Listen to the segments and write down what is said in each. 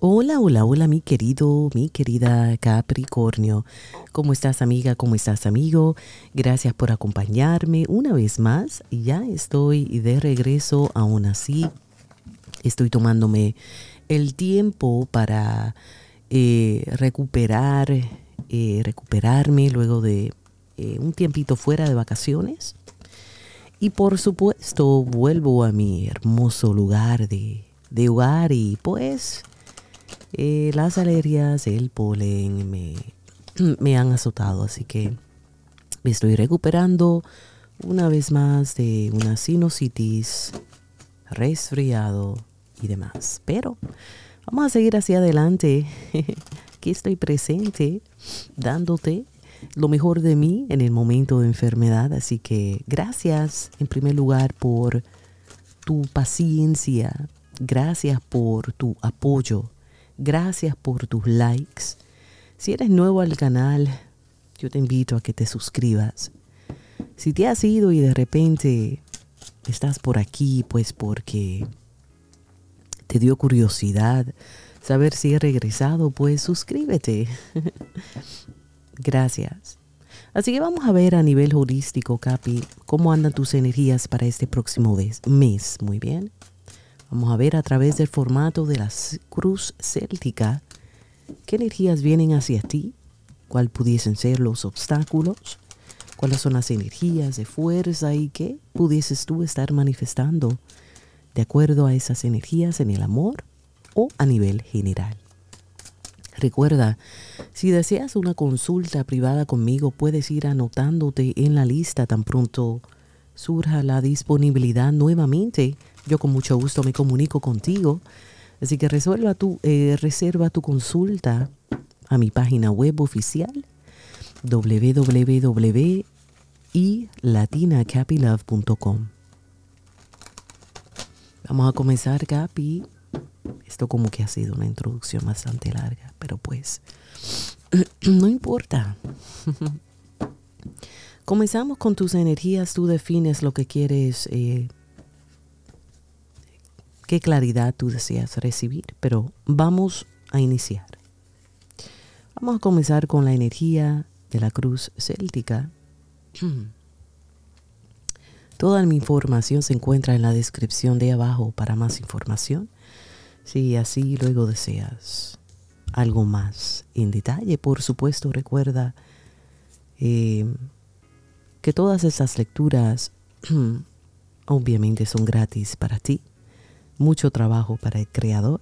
Hola, hola, hola, mi querido, mi querida Capricornio. ¿Cómo estás, amiga? ¿Cómo estás, amigo? Gracias por acompañarme una vez más. Ya estoy de regreso, aún así. Estoy tomándome el tiempo para eh, recuperar, eh, recuperarme luego de eh, un tiempito fuera de vacaciones. Y por supuesto, vuelvo a mi hermoso lugar de, de hogar y pues eh, las alergias, el polen me, me han azotado, así que me estoy recuperando una vez más de una sinusitis, resfriado y demás. Pero vamos a seguir hacia adelante. Aquí estoy presente dándote lo mejor de mí en el momento de enfermedad. Así que gracias en primer lugar por tu paciencia. Gracias por tu apoyo. Gracias por tus likes. Si eres nuevo al canal, yo te invito a que te suscribas. Si te has ido y de repente estás por aquí, pues porque te dio curiosidad saber si he regresado, pues suscríbete. Gracias. Así que vamos a ver a nivel holístico, Capi, cómo andan tus energías para este próximo mes. Muy bien. Vamos a ver a través del formato de la cruz céltica qué energías vienen hacia ti, cuáles pudiesen ser los obstáculos, cuáles son las energías de fuerza y qué pudieses tú estar manifestando de acuerdo a esas energías en el amor o a nivel general. Recuerda, si deseas una consulta privada conmigo, puedes ir anotándote en la lista tan pronto surja la disponibilidad nuevamente yo con mucho gusto me comunico contigo. Así que resuelva tu, eh, reserva tu consulta a mi página web oficial www.ilatinacapilove.com. Vamos a comenzar, Capi. Esto como que ha sido una introducción bastante larga, pero pues no importa. Comenzamos con tus energías, tú defines lo que quieres eh, qué claridad tú deseas recibir, pero vamos a iniciar. Vamos a comenzar con la energía de la cruz céltica. Toda mi información se encuentra en la descripción de abajo para más información. Si así luego deseas algo más en detalle, por supuesto recuerda eh, que todas esas lecturas obviamente son gratis para ti mucho trabajo para el creador.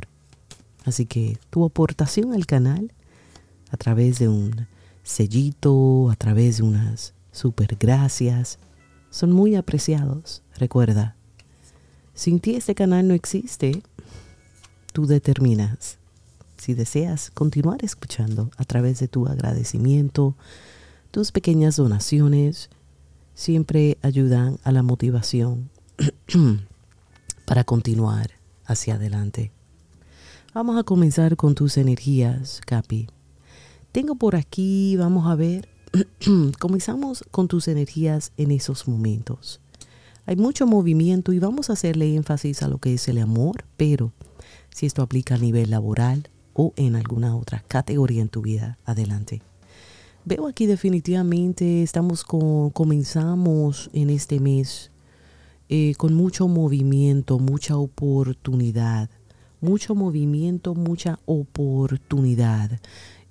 Así que tu aportación al canal a través de un sellito, a través de unas super gracias, son muy apreciados. Recuerda, sin ti este canal no existe. Tú determinas si deseas continuar escuchando a través de tu agradecimiento, tus pequeñas donaciones siempre ayudan a la motivación para continuar hacia adelante. Vamos a comenzar con tus energías, Capi. Tengo por aquí, vamos a ver, comenzamos con tus energías en esos momentos. Hay mucho movimiento y vamos a hacerle énfasis a lo que es el amor, pero si esto aplica a nivel laboral o en alguna otra categoría en tu vida, adelante. Veo aquí definitivamente estamos con, comenzamos en este mes eh, con mucho movimiento, mucha oportunidad, mucho movimiento, mucha oportunidad,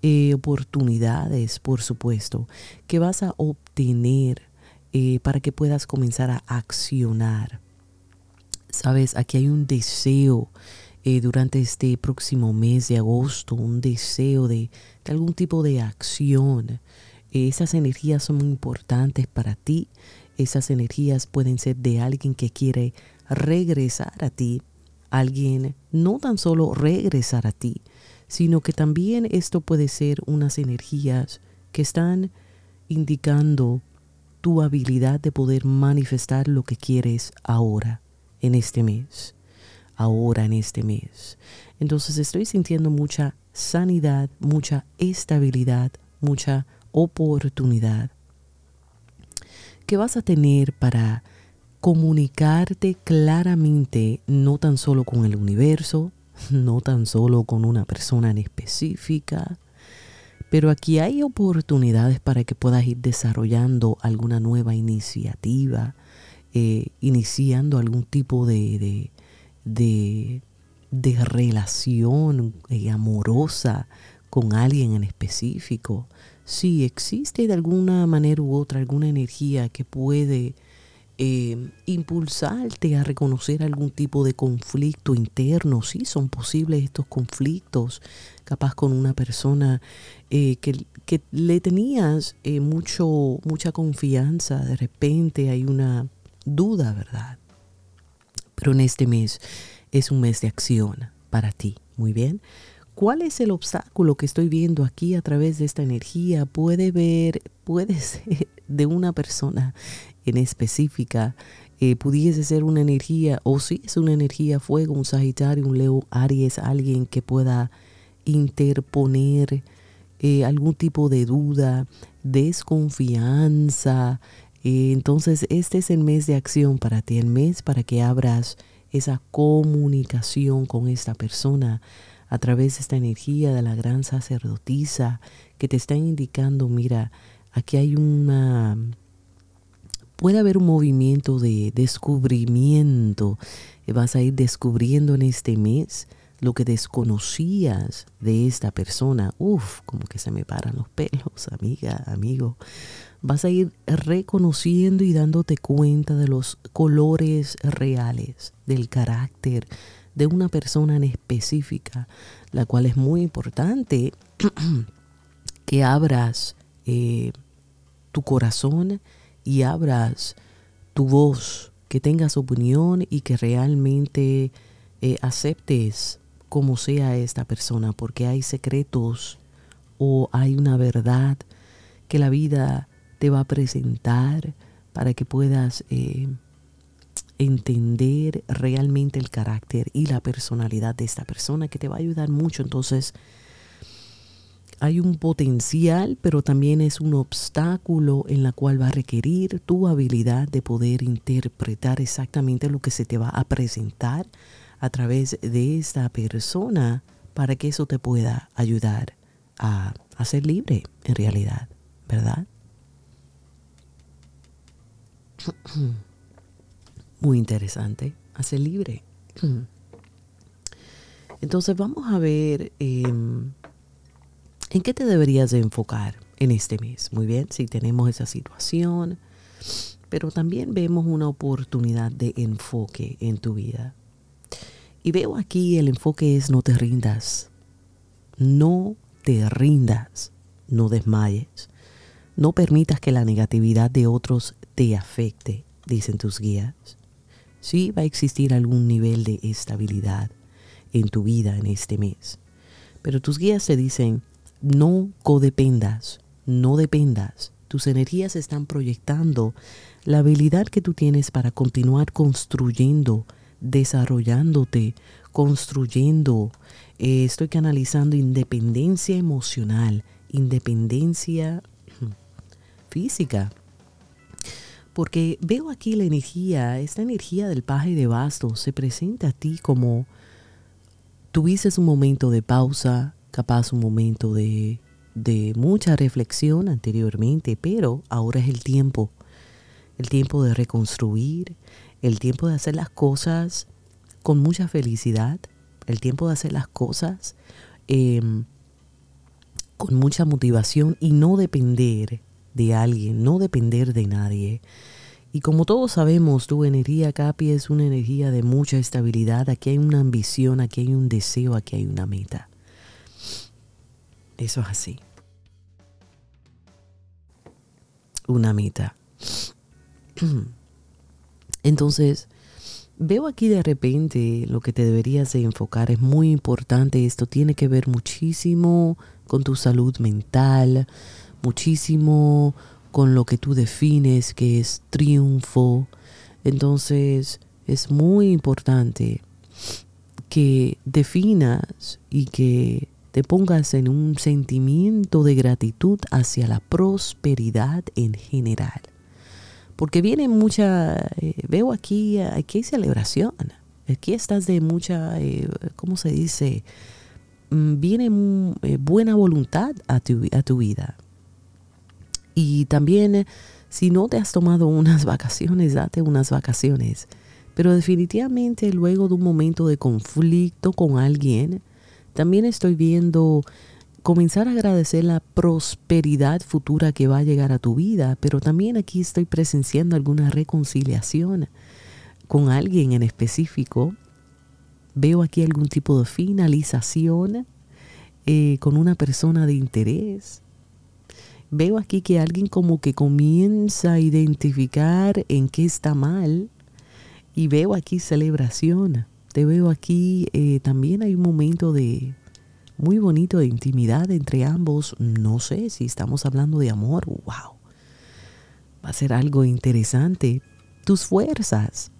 eh, oportunidades, por supuesto, que vas a obtener eh, para que puedas comenzar a accionar. Sabes, aquí hay un deseo durante este próximo mes de agosto, un deseo de, de algún tipo de acción. esas energías son muy importantes para ti esas energías pueden ser de alguien que quiere regresar a ti, alguien no tan solo regresar a ti, sino que también esto puede ser unas energías que están indicando tu habilidad de poder manifestar lo que quieres ahora, en este mes, ahora en este mes. Entonces estoy sintiendo mucha sanidad, mucha estabilidad, mucha oportunidad que vas a tener para comunicarte claramente, no tan solo con el universo, no tan solo con una persona en específica, pero aquí hay oportunidades para que puedas ir desarrollando alguna nueva iniciativa, eh, iniciando algún tipo de, de, de, relación eh, amorosa con alguien en específico. Si existe de alguna manera u otra alguna energía que puede eh, impulsarte a reconocer algún tipo de conflicto interno. Sí, son posibles estos conflictos, capaz con una persona eh, que, que, le tenías eh, mucho, mucha confianza, de repente hay una duda, ¿verdad? Pero en este mes es un mes de acción para ti, muy bien. ¿Cuál es el obstáculo que estoy viendo aquí a través de esta energía? Puede ver, puede ser de una persona en específica eh, pudiese ser una energía, o si es una energía fuego, un Sagitario, un Leo, Aries, alguien que pueda interponer eh, algún tipo de duda, desconfianza. Eh, entonces, este es el mes de acción para ti, el mes para que abras esa comunicación con esta persona a través de esta energía de la gran sacerdotisa que te está indicando, mira, aquí hay una puede haber un movimiento de descubrimiento. Vas a ir descubriendo en este mes lo que desconocías de esta persona. Uf, como que se me paran los pelos, amiga, amigo. Vas a ir reconociendo y dándote cuenta de los colores reales, del carácter de una persona en específica, la cual es muy importante que abras eh, tu corazón y abras tu voz, que tengas opinión y que realmente eh, aceptes como sea esta persona, porque hay secretos o hay una verdad que la vida te va a presentar para que puedas eh, entender realmente el carácter y la personalidad de esta persona que te va a ayudar mucho. Entonces, hay un potencial, pero también es un obstáculo en la cual va a requerir tu habilidad de poder interpretar exactamente lo que se te va a presentar a través de esta persona para que eso te pueda ayudar a, a ser libre en realidad, ¿verdad? Muy interesante, a ser libre. Entonces vamos a ver... Em, ¿En qué te deberías de enfocar en este mes? Muy bien, si tenemos esa situación, pero también vemos una oportunidad de enfoque en tu vida. Y veo aquí el enfoque es no te rindas, no te rindas, no desmayes, no permitas que la negatividad de otros te afecte, dicen tus guías. Sí va a existir algún nivel de estabilidad en tu vida en este mes, pero tus guías te dicen, no codependas, no dependas. Tus energías están proyectando la habilidad que tú tienes para continuar construyendo, desarrollándote, construyendo. Eh, estoy canalizando independencia emocional, independencia física. Porque veo aquí la energía, esta energía del paje de bastos se presenta a ti como tuviste un momento de pausa, capaz un momento de, de mucha reflexión anteriormente, pero ahora es el tiempo, el tiempo de reconstruir, el tiempo de hacer las cosas con mucha felicidad, el tiempo de hacer las cosas em, con mucha motivación y no depender de alguien, no depender de nadie. Y como todos sabemos, tu energía Capi es una energía de mucha estabilidad. Aquí hay una ambición, aquí hay un deseo, aquí hay una meta. Eso es así. Una meta. Entonces, veo aquí de repente lo que te deberías de enfocar. Es muy importante. Esto tiene que ver muchísimo con tu salud mental, muchísimo con lo que tú defines que es triunfo. Entonces, es muy importante que definas y que te pongas en un sentimiento de gratitud hacia la prosperidad en general. Porque viene mucha, eh, veo aquí, aquí hay celebración. Aquí estás de mucha, eh, ¿cómo se dice? Mm, viene eh, buena voluntad a tu, a tu vida. Y también, si no te has tomado unas vacaciones, date unas vacaciones. Pero definitivamente luego de un momento de conflicto con alguien, también estoy viendo comenzar a agradecer la prosperidad futura que va a llegar a tu vida, pero también aquí estoy presenciando alguna reconciliación con alguien en específico. Veo aquí algún tipo de finalización eh, con una persona de interés. Veo aquí que alguien como que comienza a identificar en qué está mal y veo aquí celebración. Te veo aquí, eh, también hay un momento de muy bonito de intimidad entre ambos. No sé si estamos hablando de amor. ¡Wow! Va a ser algo interesante. Tus fuerzas.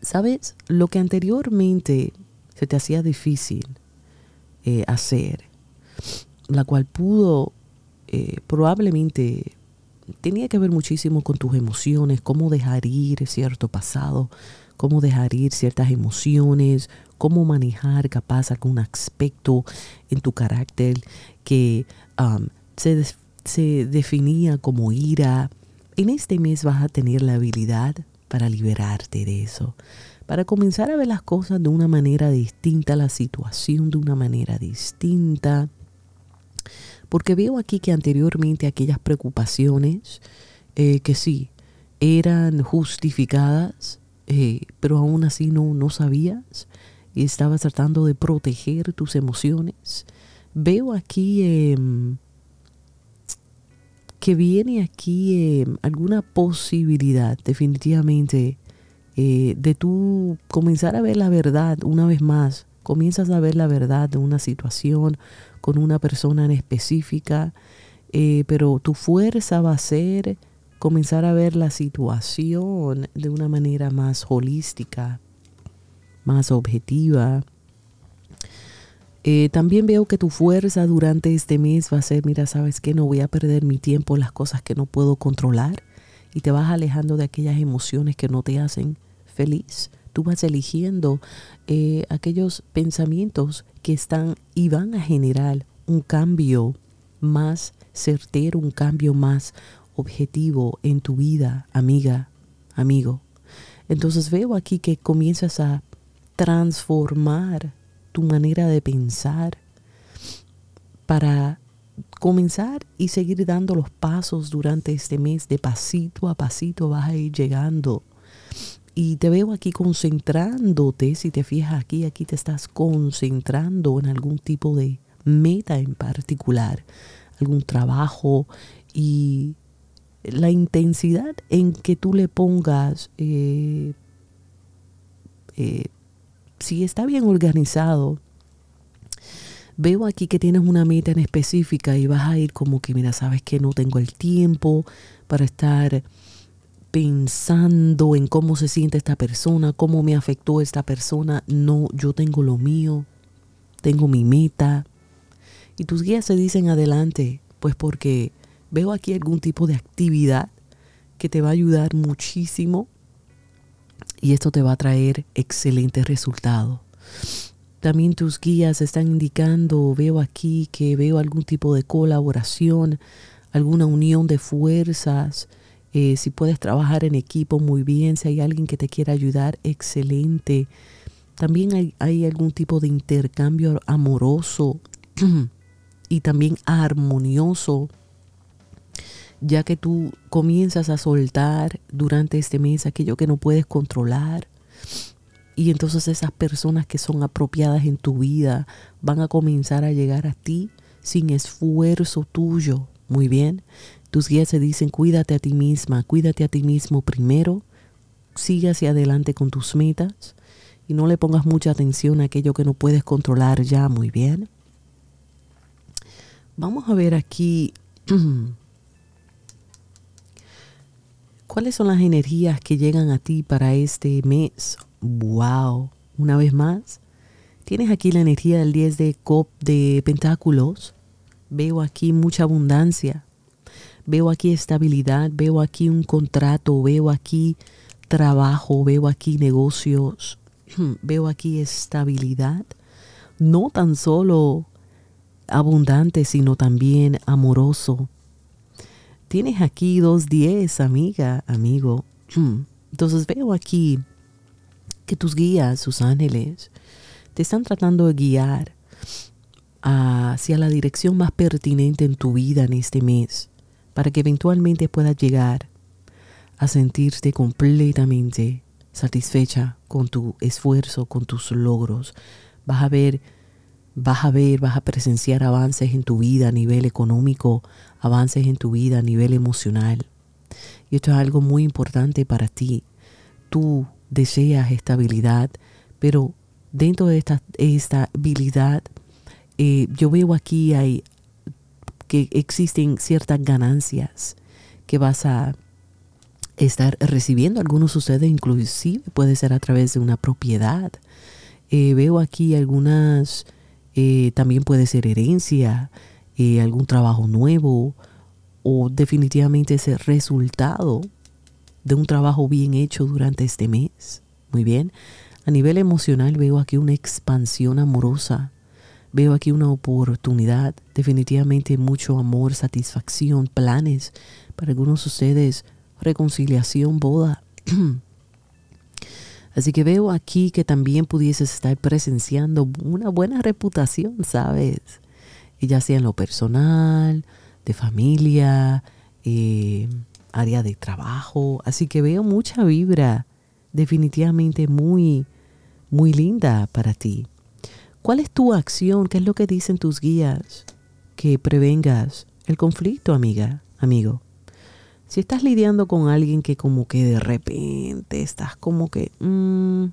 ¿Sabes? Lo que anteriormente se te hacía difícil eh, hacer, la cual pudo eh, probablemente tenía que ver muchísimo con tus emociones, cómo dejar ir cierto pasado, cómo dejar ir ciertas emociones, cómo manejar capaz algún aspecto en tu carácter que um, se, se definía como ira. En este mes vas a tener la habilidad para liberarte de eso, para comenzar a ver las cosas de una manera distinta, la situación de una manera distinta. Porque veo aquí que anteriormente aquellas preocupaciones eh, que sí eran justificadas, eh, pero aún así no, no sabías y estabas tratando de proteger tus emociones. Veo aquí em, que viene aquí em, alguna posibilidad definitivamente eh, de tú comenzar a ver la verdad una vez más. Comienzas a ver la verdad de una situación con una persona en específica, eh, pero tu fuerza va a ser comenzar a ver la situación de una manera más holística, más objetiva. Eh, también veo que tu fuerza durante este mes va a ser, mira, sabes que no voy a perder mi tiempo en las cosas que no puedo controlar y te vas alejando de aquellas emociones que no te hacen feliz. Tú vas eligiendo eh, aquellos pensamientos que están y van a generar un cambio más certero, un cambio más objetivo en tu vida, amiga, amigo. Entonces veo aquí que comienzas a transformar tu manera de pensar para comenzar y seguir dando los pasos durante este mes. De pasito a pasito vas a ir llegando. Y te veo aquí concentrándote, si te fijas aquí, aquí te estás concentrando en algún tipo de meta en particular, algún trabajo y la intensidad en que tú le pongas, eh, eh, si está bien organizado, veo aquí que tienes una meta en específica y vas a ir como que, mira, sabes que no tengo el tiempo para estar pensando en cómo se siente esta persona, cómo me afectó esta persona. No, yo tengo lo mío, tengo mi meta. Y tus guías se dicen adelante, pues porque veo aquí algún tipo de actividad que te va a ayudar muchísimo y esto te va a traer excelentes resultados. También tus guías están indicando, veo aquí que veo algún tipo de colaboración, alguna unión de fuerzas. Eh, si puedes trabajar en equipo muy bien, si hay alguien que te quiera ayudar, excelente. También hay, hay algún tipo de intercambio amoroso y también armonioso ya que tú comienzas a soltar durante este mes aquello que no puedes controlar. Y entonces esas personas que son apropiadas en tu vida van a comenzar a llegar a ti sin esfuerzo tuyo. Muy bien. Tus guías se dicen, cuídate a ti misma, cuídate a ti mismo primero, sigue hacia adelante con tus metas y no le pongas mucha atención a aquello que no puedes controlar ya. Muy bien. Vamos a ver aquí ¿Cuáles son las energías que llegan a ti para este mes? ¡Wow! Una vez más, tienes aquí la energía del 10 de cop de pentáculos. Veo aquí mucha abundancia. Veo aquí estabilidad, veo aquí un contrato, veo aquí trabajo, veo aquí negocios. veo aquí estabilidad, no tan solo abundante, sino también amoroso. Tienes aquí dos diez, amiga, amigo. Entonces veo aquí que tus guías, sus ángeles, te están tratando de guiar hacia la dirección más pertinente en tu vida en este mes, para que eventualmente puedas llegar a sentirte completamente satisfecha con tu esfuerzo, con tus logros. Vas a ver, vas a ver, vas a presenciar avances en tu vida a nivel económico, avances en tu vida a nivel emocional. Y esto es algo muy importante para ti. Tú deseas estabilidad, pero dentro de esta estabilidad, eh, yo veo aquí hay, que existen ciertas ganancias que vas a estar recibiendo. Algunos de ustedes inclusive puede ser a través de una propiedad. Eh, veo aquí algunas, eh, también puede ser herencia, eh, algún trabajo nuevo o definitivamente ese resultado de un trabajo bien hecho durante este mes. Muy bien. A nivel emocional veo aquí una expansión amorosa. Veo aquí una oportunidad, definitivamente mucho amor, satisfacción, planes. Para algunos de ustedes reconciliación, boda. Así que veo aquí que también pudieses estar presenciando una buena reputación, ¿sabes? ya sea en lo personal, de familia, eh, área de trabajo. Así que veo mucha vibra definitivamente muy, muy linda para ti. ¿Cuál es tu acción? ¿Qué es lo que dicen tus guías? Que prevengas el conflicto, amiga, amigo. Si estás lidiando con alguien que como que de repente estás como que mm,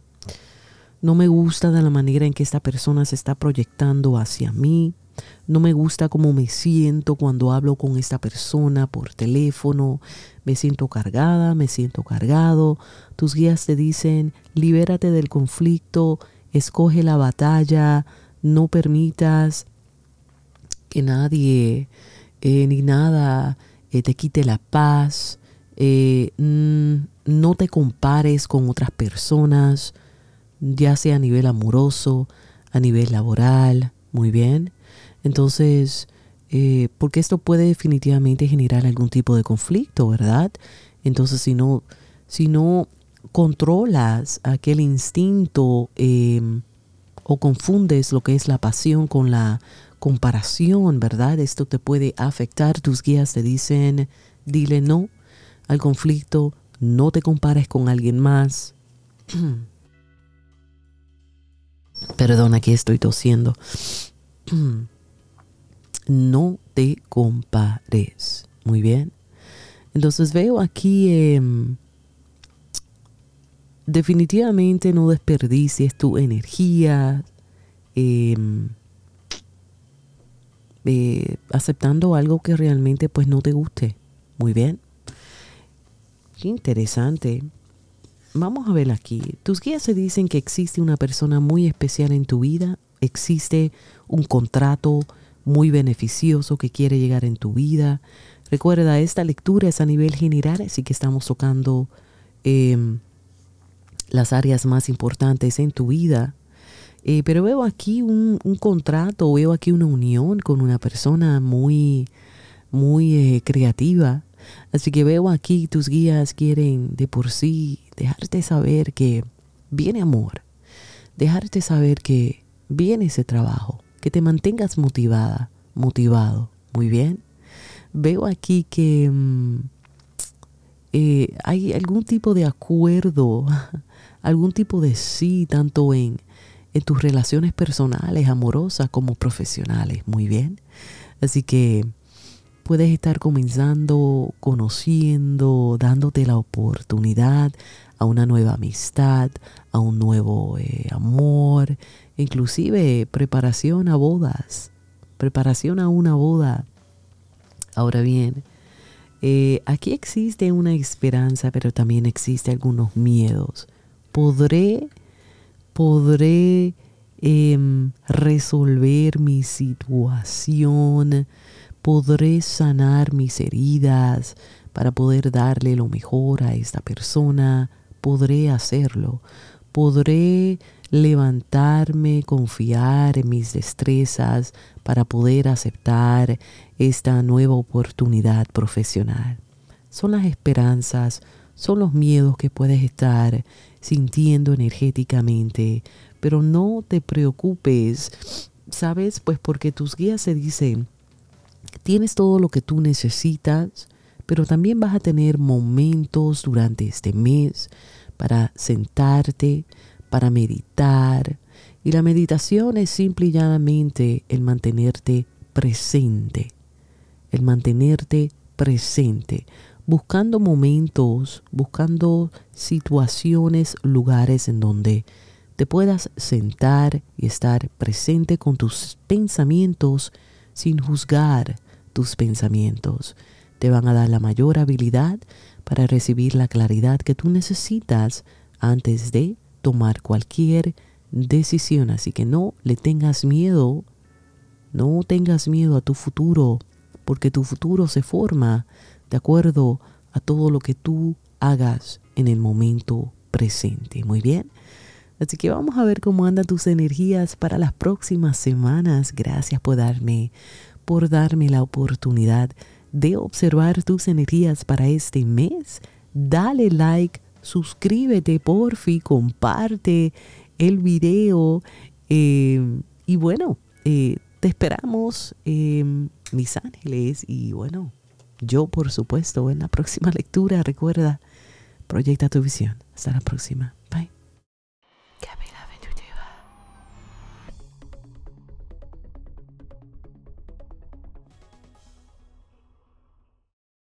no me gusta de la manera en que esta persona se está proyectando hacia mí, no me gusta cómo me siento cuando hablo con esta persona por teléfono, me siento cargada, me siento cargado, tus guías te dicen libérate del conflicto, escoge la batalla, no permitas que nadie eh, ni nada eh, te quite la paz, eh, mm, no te compares con otras personas, ya sea a nivel amoroso, a nivel laboral, muy bien. Entonces, porque esto puede definitivamente generar algún tipo de conflicto, ¿verdad? Entonces, si no, si no controlas aquel instinto em, o confundes lo que es la pasión con la comparación, ¿verdad? Esto te puede afectar. Tus guías te dicen, dile no al conflicto, no te compares con alguien más. Perdón, aquí estoy tosiendo. no te compares. Muy bien. Entonces veo aquí, em, definitivamente no desperdicies tu energía. Eh, eh, aceptando algo que realmente pues no te guste. Muy bien. Qué interesante. Vamos a ver aquí. Tus guías se dicen que existe una persona muy especial en tu vida, existe un contrato muy beneficioso que quiere llegar en tu vida. Recuerda, esta lectura es a nivel general, así que estamos tocando em, las áreas más importantes en tu vida. Eh, pero veo aquí un, contrato, veo aquí una unión con una persona muy, muy eh, creativa. Así que veo aquí tus guías quieren de por sí dejarte saber que viene amor, dejarte saber que viene ese trabajo, que te mantengas motivada, motivado. Muy bien. Veo aquí que mm, eh, hay algún tipo de acuerdo, algún tipo de sí, tanto en tus relaciones personales, amorosas como profesionales. Muy bien. Así que puedes estar comenzando, conociendo, dándote la oportunidad a una nueva amistad, a un nuevo eh, amor, inclusive preparación a bodas, preparación a una boda. Ahora bien, eh, aquí existe una esperanza, pero también existe algunos miedos. ¿Podré podré em, resolver mi situación, podré sanar mis heridas para poder darle lo mejor a esta persona, podré hacerlo, podré levantarme, confiar en mis destrezas para poder aceptar esta nueva oportunidad profesional. Son las esperanzas, son los miedos que puedes estar sintiendo energéticamente, pero no te preocupes, ¿sabes? Pues porque tus guías se dicen, tienes todo lo que tú necesitas, pero también vas a tener momentos durante este mes para sentarte, para meditar. Y la meditación es simple y llanamente el mantenerte presente, el mantenerte presente, buscando momentos, buscando situaciones, lugares en donde te puedas sentar y estar presente con tus pensamientos sin juzgar tus pensamientos. Te van a dar la mayor habilidad para recibir la claridad que tú necesitas antes de tomar cualquier decisión. Así que no le tengas miedo, no tengas miedo a tu futuro, porque tu futuro se forma de acuerdo a todo lo que tú hagas en el momento presente. Muy bien. Así que vamos a ver cómo andan tus energías para las próximas semanas. Gracias por darme, por darme la oportunidad de observar tus energías para este mes. Dale like, suscríbete porfi, comparte el video eh, y bueno, eh, te esperamos, em, mis ángeles y bueno, yo por supuesto en la próxima lectura, recuerda, proyecta tu visión. Hasta la próxima.